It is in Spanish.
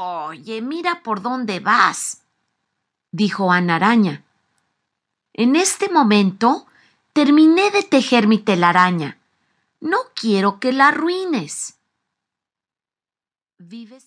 Oye, mira por dónde vas, dijo Ana Araña. En este momento terminé de tejer mi telaraña. No quiero que la arruines. ¿Vives